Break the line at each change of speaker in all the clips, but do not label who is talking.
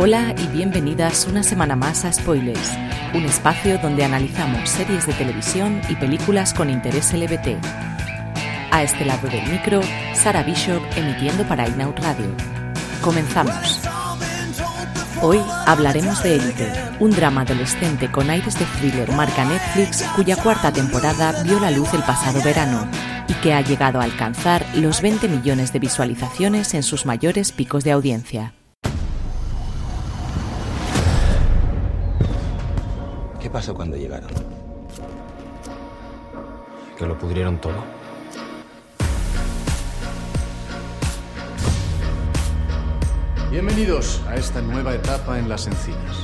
Hola y bienvenidas una semana más a Spoilers, un espacio donde analizamos series de televisión y películas con interés LBT. A este lado del micro, Sara Bishop emitiendo para Inout Radio. Comenzamos. Hoy hablaremos de Elite, un drama adolescente con aires de thriller marca Netflix cuya cuarta temporada vio la luz el pasado verano y que ha llegado a alcanzar los 20 millones de visualizaciones en sus mayores picos de audiencia.
¿Qué pasó cuando llegaron? Que lo pudrieron todo.
Bienvenidos a esta nueva etapa en las encinas.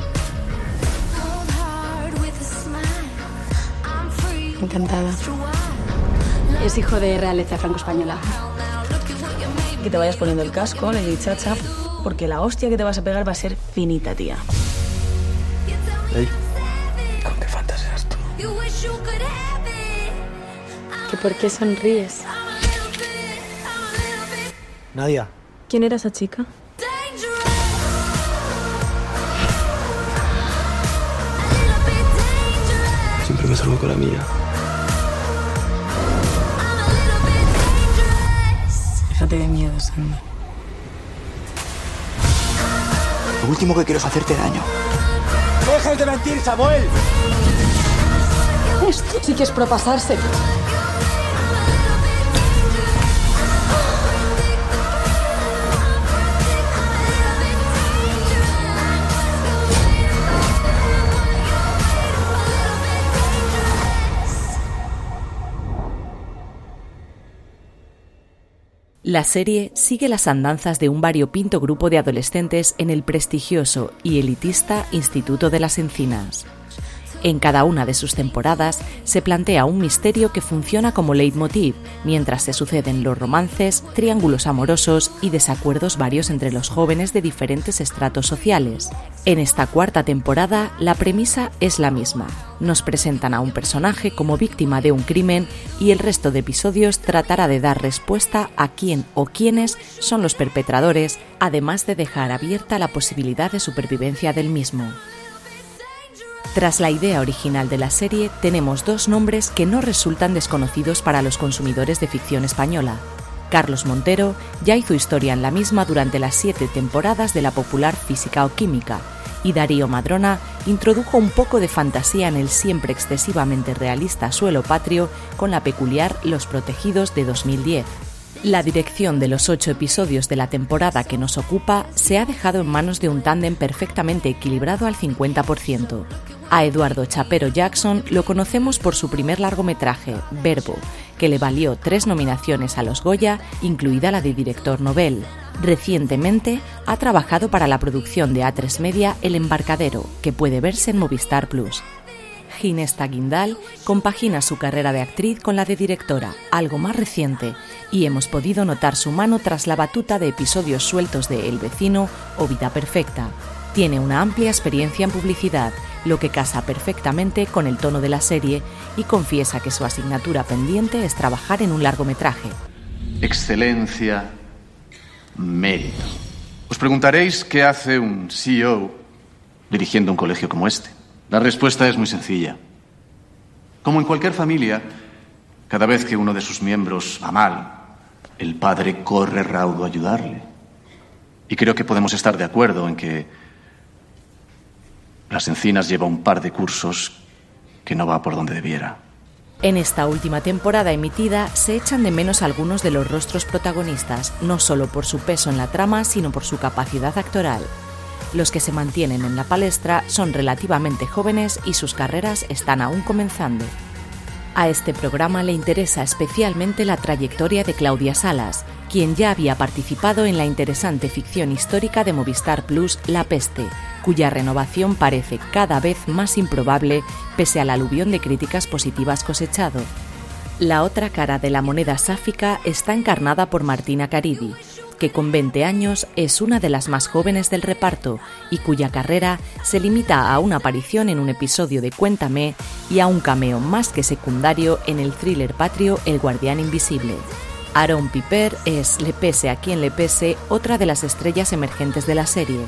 Encantada.
Es hijo de realeza franco-española.
Que te vayas poniendo el casco, Lady Chacha, porque la hostia que te vas a pegar va a ser finita, tía.
¿Que por qué sonríes?
Nadia.
¿Quién era esa chica?
Siempre me salgo con la mía.
Déjate de miedo, Sandra.
Lo último que quiero es hacerte daño.
¡Dejes de mentir, Samuel!
Esto sí que.
La serie sigue las andanzas de un variopinto grupo de adolescentes en el prestigioso y elitista Instituto de las Encinas. En cada una de sus temporadas se plantea un misterio que funciona como leitmotiv, mientras se suceden los romances, triángulos amorosos y desacuerdos varios entre los jóvenes de diferentes estratos sociales. En esta cuarta temporada, la premisa es la misma. Nos presentan a un personaje como víctima de un crimen y el resto de episodios tratará de dar respuesta a quién o quiénes son los perpetradores, además de dejar abierta la posibilidad de supervivencia del mismo. Tras la idea original de la serie, tenemos dos nombres que no resultan desconocidos para los consumidores de ficción española. Carlos Montero ya hizo historia en la misma durante las siete temporadas de la popular Física o Química, y Darío Madrona introdujo un poco de fantasía en el siempre excesivamente realista suelo patrio con la peculiar Los Protegidos de 2010. La dirección de los ocho episodios de la temporada que nos ocupa se ha dejado en manos de un tándem perfectamente equilibrado al 50%. A Eduardo Chapero Jackson lo conocemos por su primer largometraje, Verbo, que le valió tres nominaciones a los Goya, incluida la de director Nobel. Recientemente ha trabajado para la producción de A3 Media El Embarcadero, que puede verse en Movistar Plus. Ginesta Guindal compagina su carrera de actriz con la de directora, algo más reciente, y hemos podido notar su mano tras la batuta de episodios sueltos de El vecino o Vida Perfecta. Tiene una amplia experiencia en publicidad, lo que casa perfectamente con el tono de la serie y confiesa que su asignatura pendiente es trabajar en un largometraje.
Excelencia, mérito. Os preguntaréis qué hace un CEO dirigiendo un colegio como este. La respuesta es muy sencilla. Como en cualquier familia, cada vez que uno de sus miembros va mal, el padre corre raudo a ayudarle. Y creo que podemos estar de acuerdo en que las Encinas lleva un par de cursos que no va por donde debiera.
En esta última temporada emitida se echan de menos algunos de los rostros protagonistas, no solo por su peso en la trama, sino por su capacidad actoral. Los que se mantienen en la palestra son relativamente jóvenes y sus carreras están aún comenzando. A este programa le interesa especialmente la trayectoria de Claudia Salas, quien ya había participado en la interesante ficción histórica de Movistar Plus La Peste, cuya renovación parece cada vez más improbable pese al aluvión de críticas positivas cosechado. La otra cara de la moneda sáfica está encarnada por Martina Caridi, que con 20 años es una de las más jóvenes del reparto y cuya carrera se limita a una aparición en un episodio de Cuéntame y a un cameo más que secundario en el thriller patrio El Guardián Invisible. Aaron Piper es, le pese a quien le pese, otra de las estrellas emergentes de la serie.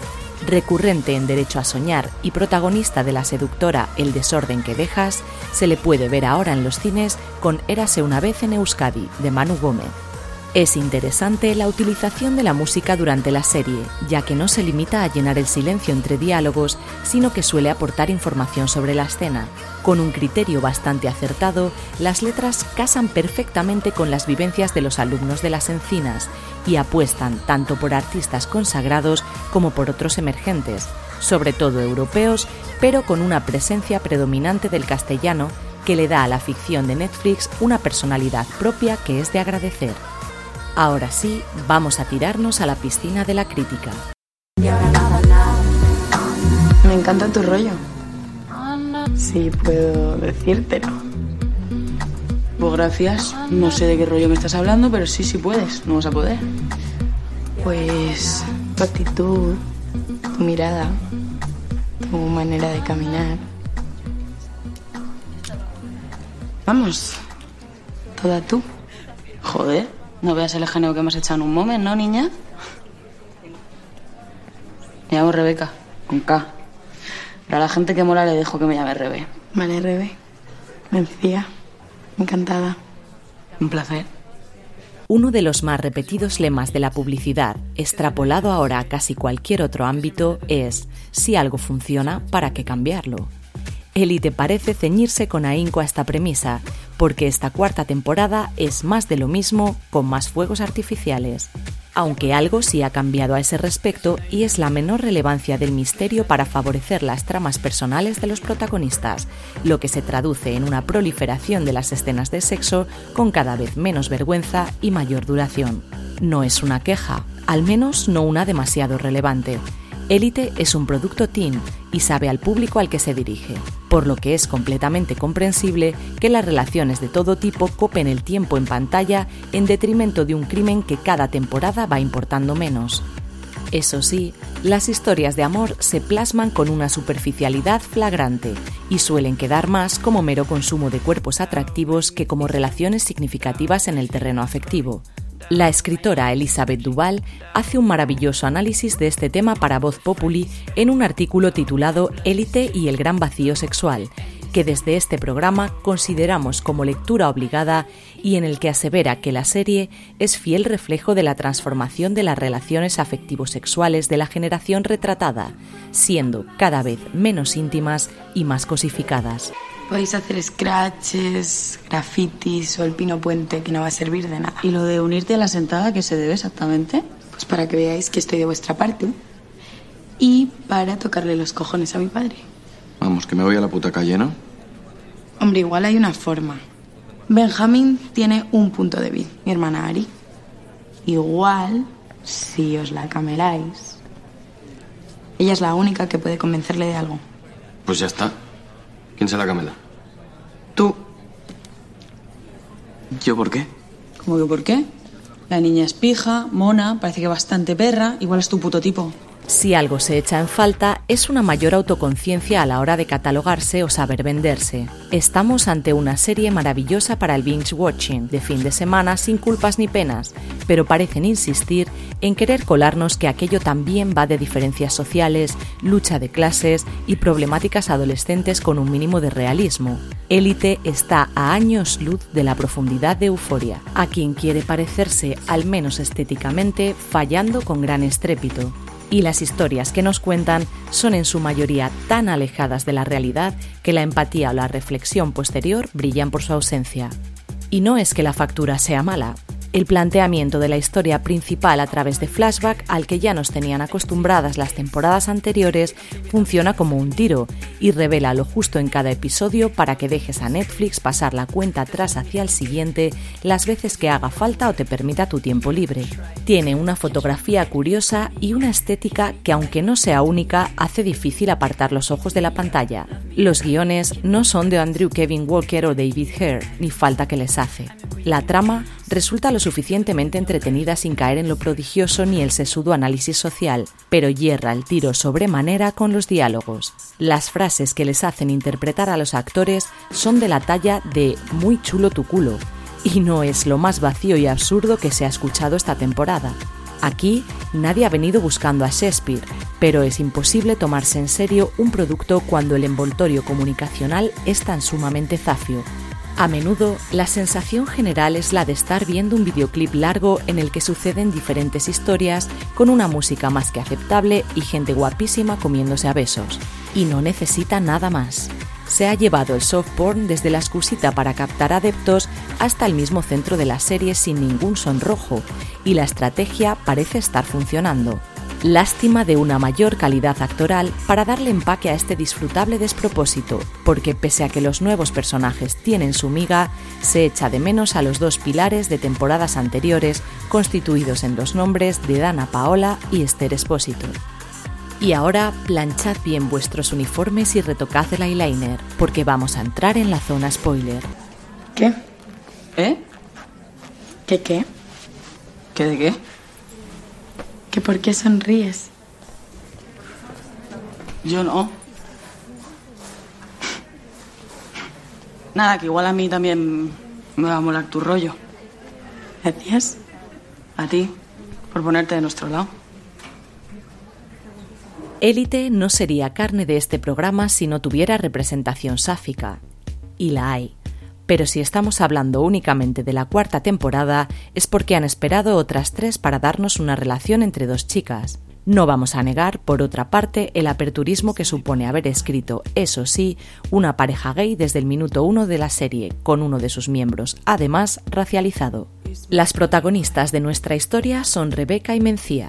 Recurrente en Derecho a Soñar y protagonista de la seductora El desorden que dejas, se le puede ver ahora en los cines con Érase una vez en Euskadi, de Manu Gómez. Es interesante la utilización de la música durante la serie, ya que no se limita a llenar el silencio entre diálogos, sino que suele aportar información sobre la escena. Con un criterio bastante acertado, las letras casan perfectamente con las vivencias de los alumnos de las encinas y apuestan tanto por artistas consagrados como por otros emergentes, sobre todo europeos, pero con una presencia predominante del castellano que le da a la ficción de Netflix una personalidad propia que es de agradecer. Ahora sí, vamos a tirarnos a la piscina de la crítica.
Me encanta tu rollo. Sí, puedo decírtelo. Pues gracias. No sé de qué rollo me estás hablando, pero sí, sí puedes. No vas a poder. Pues tu actitud, tu mirada, tu manera de caminar. Vamos, toda tú. Joder, no veas el ejemplo que hemos echado en un momento, ¿no, niña? Me llamo Rebeca, con K. Pero a la gente que mola le dejo que me llame Rebe. Vale, Rebe. Mencía. Encantada. Un placer.
Uno de los más repetidos lemas de la publicidad, extrapolado ahora a casi cualquier otro ámbito, es, si algo funciona, ¿para qué cambiarlo? Elite parece ceñirse con ahínco a esta premisa, porque esta cuarta temporada es más de lo mismo con más fuegos artificiales. Aunque algo sí ha cambiado a ese respecto y es la menor relevancia del misterio para favorecer las tramas personales de los protagonistas, lo que se traduce en una proliferación de las escenas de sexo con cada vez menos vergüenza y mayor duración. No es una queja, al menos no una demasiado relevante Elite es un producto teen y sabe al público al que se dirige, por lo que es completamente comprensible que las relaciones de todo tipo copen el tiempo en pantalla en detrimento de un crimen que cada temporada va importando menos. Eso sí, las historias de amor se plasman con una superficialidad flagrante y suelen quedar más como mero consumo de cuerpos atractivos que como relaciones significativas en el terreno afectivo. La escritora Elizabeth Duval hace un maravilloso análisis de este tema para Voz Populi en un artículo titulado Élite y el gran vacío sexual, que desde este programa consideramos como lectura obligada y en el que asevera que la serie es fiel reflejo de la transformación de las relaciones afectivo-sexuales de la generación retratada, siendo cada vez menos íntimas y más cosificadas.
Podéis hacer scratches, grafitis o el pino puente que no va a servir de nada.
¿Y lo de unirte a la sentada qué se debe exactamente?
Pues para que veáis que estoy de vuestra parte. Y para tocarle los cojones a mi padre.
Vamos, que me voy a la puta calle, ¿no?
Hombre, igual hay una forma. Benjamín tiene un punto débil, mi hermana Ari. Igual, si os la cameláis, ella es la única que puede convencerle de algo.
Pues ya está. ¿Quién se la camela?
Tú.
¿Yo por qué?
¿Cómo que por qué? La niña es pija, mona, parece que bastante perra, igual es tu puto tipo.
Si algo se echa en falta es una mayor autoconciencia a la hora de catalogarse o saber venderse. Estamos ante una serie maravillosa para el binge watching, de fin de semana sin culpas ni penas, pero parecen insistir en querer colarnos que aquello también va de diferencias sociales, lucha de clases y problemáticas adolescentes con un mínimo de realismo. Élite está a años luz de la profundidad de Euforia, a quien quiere parecerse, al menos estéticamente, fallando con gran estrépito y las historias que nos cuentan son en su mayoría tan alejadas de la realidad que la empatía o la reflexión posterior brillan por su ausencia. Y no es que la factura sea mala, El planteamiento de la historia principal a través de flashback, al que ya nos tenían acostumbradas las temporadas anteriores, funciona como un tiro y revela lo justo en cada episodio para que dejes a Netflix pasar la cuenta atrás hacia el siguiente las veces que haga falta o te permita tu tiempo libre. Tiene una fotografía curiosa y una estética que aunque no sea única, hace difícil apartar los ojos de la pantalla. Los guiones no son de Andrew Kevin Walker o David Hare, ni falta que les hace. La trama resulta lo suficientemente entretenida sin caer en lo prodigioso ni el sesudo análisis social, pero hierra el tiro sobremanera con los diálogos. Las frases que les hacen interpretar a los actores son de la talla de muy chulo tu culo, y no es lo más vacío y absurdo que se ha escuchado esta temporada. Aquí nadie ha venido buscando a Shakespeare, pero es imposible tomarse en serio un producto cuando el envoltorio comunicacional es tan sumamente zafio. A menudo, la sensación general es la de estar viendo un videoclip largo en el que suceden diferentes historias con una música más que aceptable y gente guapísima comiéndose a besos. Y no necesita nada más. Se ha llevado el soft porn desde la excusita para captar adeptos hasta el mismo centro de la serie sin ningún sonrojo, y la estrategia parece estar funcionando. Lástima de una mayor calidad actoral para darle empaque a este disfrutable despropósito, porque pese a que los nuevos personajes tienen su miga, se echa de menos a los dos pilares de temporadas anteriores constituidos en los nombres de Dana Paola y Esther Espósito. Y ahora planchad bien vuestros uniformes y retocad el eyeliner, porque vamos a entrar en la zona spoiler.
¿Qué? ¿Eh? ¿Qué qué?
¿Qué de qué?
¿Que por qué sonríes?
Yo no. Nada, que igual a mí también me va a molar tu rollo.
Gracias.
A ti, por ponerte de nuestro lado.
Élite no sería carne de este programa si no tuviera representación sáfica. Y la hay. Pero si estamos hablando únicamente de la cuarta temporada, es porque han esperado otras tres para darnos una relación entre dos chicas. No vamos a negar, por otra parte, el aperturismo que supone haber escrito, eso sí, una pareja gay desde el minuto uno de la serie, con uno de sus miembros, además racializado. Las protagonistas de nuestra historia son Rebeca y Mencía,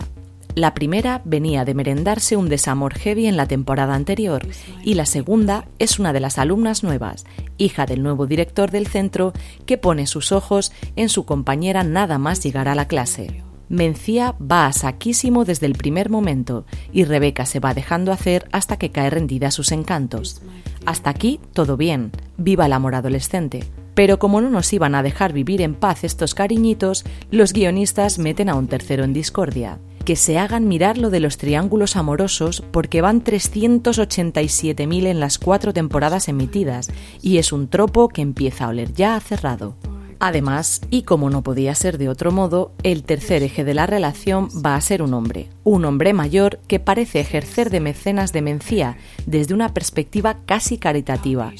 la primera venía de merendarse un desamor heavy en la temporada anterior y la segunda es una de las alumnas nuevas, hija del nuevo director del centro, que pone sus ojos en su compañera nada más llegar a la clase. Mencía va a saquísimo desde el primer momento y Rebeca se va dejando hacer hasta que cae rendida a sus encantos. Hasta aquí todo bien, viva el amor adolescente. Pero como no nos iban a dejar vivir en paz estos cariñitos, los guionistas meten a un tercero en discordia que se hagan mirar lo de los triángulos amorosos porque van 387.000 en las cuatro temporadas emitidas y es un tropo que empieza a oler ya a cerrado. Además, y como no podía ser de otro modo, el tercer eje de la relación va a ser un hombre, un hombre mayor que parece ejercer de mecenas de Mencía desde una perspectiva casi caritativa,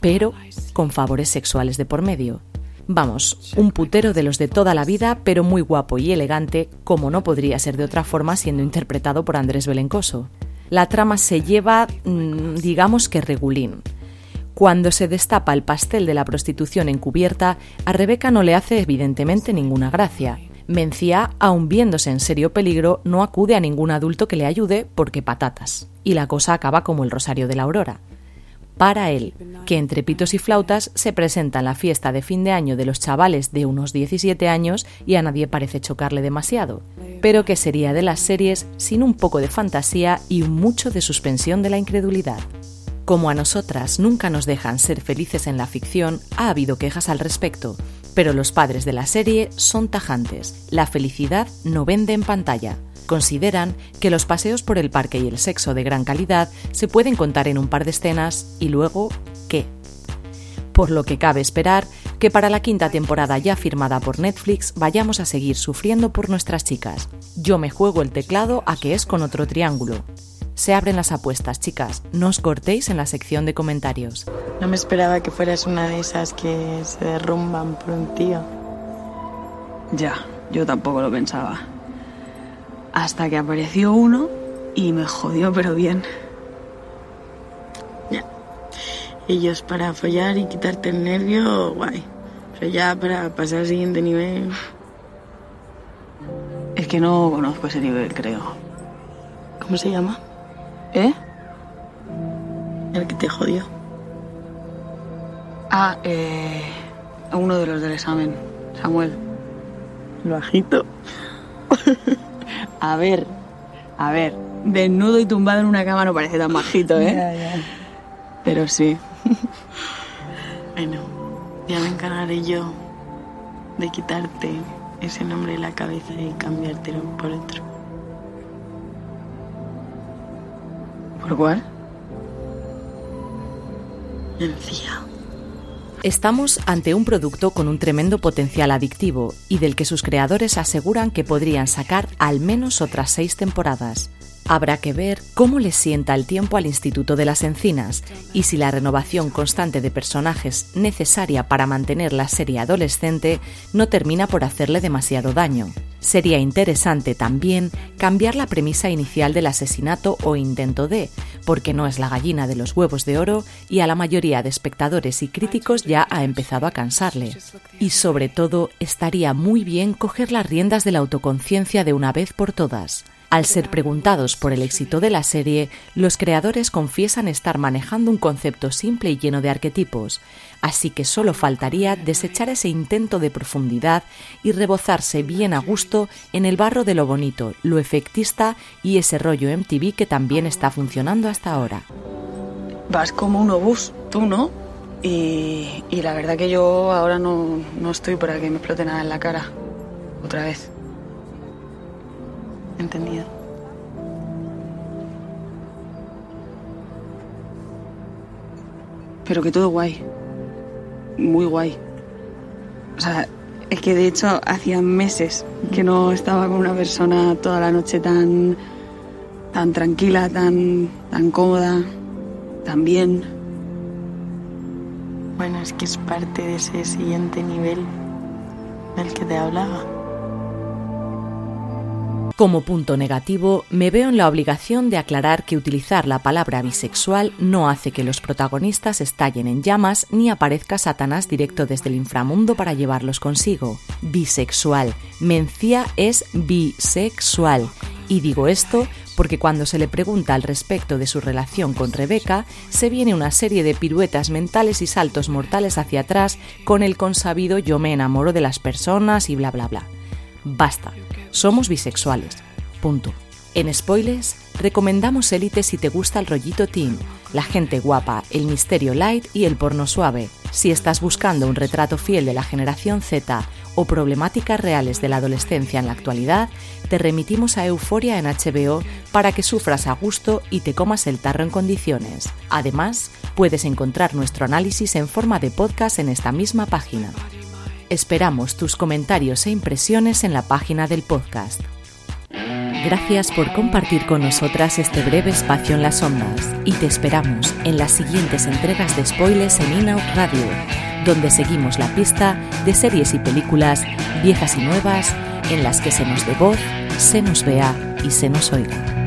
pero con favores sexuales de por medio. Vamos, un putero de los de toda la vida, pero muy guapo y elegante, como no podría ser de otra forma siendo interpretado por Andrés Belencoso. La trama se lleva, mm, digamos que regulín. Cuando se destapa el pastel de la prostitución encubierta, a Rebeca no le hace evidentemente ninguna gracia. Mencía, aun viéndose en serio peligro, no acude a ningún adulto que le ayude porque patatas. Y la cosa acaba como el rosario de la aurora para él, que entre pitos y flautas se presenta en la fiesta de fin de año de los chavales de unos 17 años y a nadie parece chocarle demasiado, pero que sería de las series sin un poco de fantasía y mucho de suspensión de la incredulidad. Como a nosotras nunca nos dejan ser felices en la ficción, ha habido quejas al respecto, pero los padres de la serie son tajantes. La felicidad no vende en pantalla consideran que los paseos por el parque y el sexo de gran calidad se pueden contar en un par de escenas y luego, ¿qué? Por lo que cabe esperar que para la quinta temporada ya firmada por Netflix vayamos a seguir sufriendo por nuestras chicas. Yo me juego el teclado a que es con otro triángulo. Se abren las apuestas, chicas. No os cortéis en la sección de comentarios.
No me esperaba que fueras una de esas que se derrumban por un tío.
Ya, yo tampoco lo pensaba hasta que apareció uno y me jodió, pero bien.
Ya. Ellos para follar y quitarte el nervio, guay. Pero ya para pasar al siguiente nivel.
que no conozco ese nivel, creo.
¿Cómo se llama?
¿Eh?
El que te jodió.
Ah, eh, uno de los del examen, Samuel.
Lo agito.
A ver, a ver, desnudo y tumbado en una cama no parece tan bajito, ¿eh? Pero sí.
Bueno, ya me encargaré yo de quitarte ese nombre de la cabeza y cambiártelo por otro.
¿Por cuál?
Encía.
Estamos ante un producto con un tremendo potencial adictivo y del que sus creadores aseguran que podrían sacar al menos otras seis temporadas. Habrá que ver cómo le sienta el tiempo al Instituto de las Encinas y si la renovación constante de personajes necesaria para mantener la serie adolescente no termina por hacerle demasiado daño. Sería interesante también cambiar la premisa inicial del asesinato o intento de, porque no es la gallina de los huevos de oro y a la mayoría de espectadores y críticos ya ha empezado a cansarle. Y sobre todo, estaría muy bien coger las riendas de la autoconciencia de una vez por todas. Al ser preguntados por el éxito de la serie, los creadores confiesan estar manejando un concepto simple y lleno de arquetipos, así que solo faltaría desechar ese intento de profundidad y rebozarse bien a gusto en el barro de lo bonito, lo efectista y ese rollo MTV que también está funcionando hasta ahora.
Vas como un obús, tú, ¿no? Y, la verdad que yo ahora no, no estoy para que me explote nada en la cara. Otra vez.
Entendido.
Pero que todo guay. Muy guay. O sea, es que de hecho hacía meses que no estaba con una persona toda la noche tan tan tranquila, tan tan cómoda, tan bien.
Bueno, es que es parte de ese siguiente nivel del que te hablaba.
Como punto negativo, me veo en la obligación de aclarar que utilizar la palabra bisexual no hace que los protagonistas estallen en llamas ni aparezca Satanás directo desde el inframundo para llevarlos consigo. Bisexual. Mencía es bisexual. Y digo esto porque cuando se le pregunta al respecto de su relación con Rebeca, se viene una serie de piruetas mentales y saltos mortales hacia atrás con el consabido yo me enamoro de las personas y bla bla bla. Basta, somos bisexuales. Punto. En Spoilers, recomendamos Élite si te gusta el rollito teen, la gente guapa, el misterio light y el porno suave. Si estás buscando un retrato fiel de la generación Z o problemáticas reales de la adolescencia en la actualidad, te remitimos a Euforia en HBO para que sufras a gusto y te comas el tarro en condiciones. Además, puedes encontrar nuestro análisis en forma de podcast en esta misma página. Esperamos tus comentarios e impresiones en la página del podcast. Gracias por compartir con nosotras este breve espacio en las ondas y te esperamos en las siguientes entregas de spoilers en Inout Radio, donde seguimos la pista de series y películas viejas y nuevas en las que se nos dé voz, se nos vea y se nos oiga.